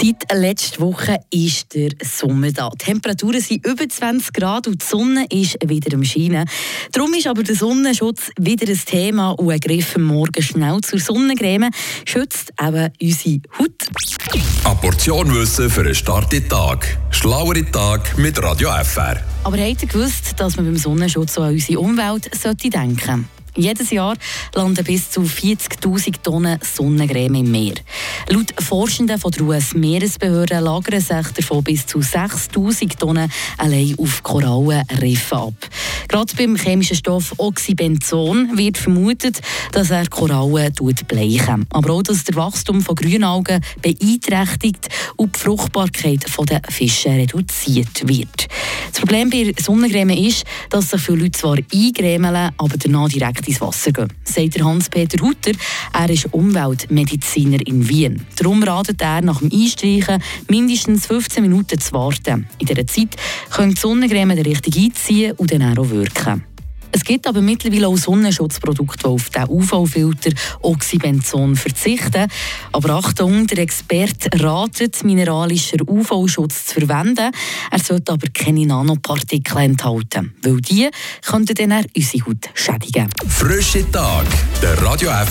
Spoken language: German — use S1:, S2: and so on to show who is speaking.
S1: Seit letzter Woche ist der Sommer da. Die Temperaturen sind über 20 Grad und die Sonne ist wieder am Scheinen. Darum ist aber der Sonnenschutz wieder ein Thema und ein Griff am Morgen schnell zur Sonnencreme schützt eben unsere Haut.
S2: Eine Portion Wissen für einen starken Tag. Schlauere Tag mit Radio FR.
S1: Aber habt ihr gewusst, dass man beim Sonnenschutz auch an unsere Umwelt sollte denken sollte? Jedes Jahr landen bis zu 40.000 Tonnen Sonnencreme im Meer. Laut Forschenden von der US-Meeresbehörde lagern sich davon bis zu 6.000 Tonnen allein auf Korallenriffen ab. Gerade beim chemischen Stoff Oxybenzon wird vermutet, dass er Korallen bleichen. Aber auch, dass der Wachstum von Grünalgen beeinträchtigt und die Fruchtbarkeit der Fische reduziert wird. Das Problem bei Sonnencreme ist, dass sich viele Leute zwar eingremeln, aber danach direkt ins Wasser gehen, sagt Hans-Peter Hutter. Er ist Umweltmediziner in Wien. Darum ratet er nach dem Einstreichen mindestens 15 Minuten zu warten. In dieser Zeit können die Sonnencreme richtig einziehen und dann auch wirken. Es gibt aber mittlerweile auch Sonnenschutzprodukte, die auf den UV-Filter Oxybenzon verzichten. Aber Achtung, der Experte ratet, mineralischer UV-Schutz zu verwenden. Er sollte aber keine Nanopartikel enthalten, weil die könnten dann unsere Haut schädigen.
S2: Frische Tag, der Radio FR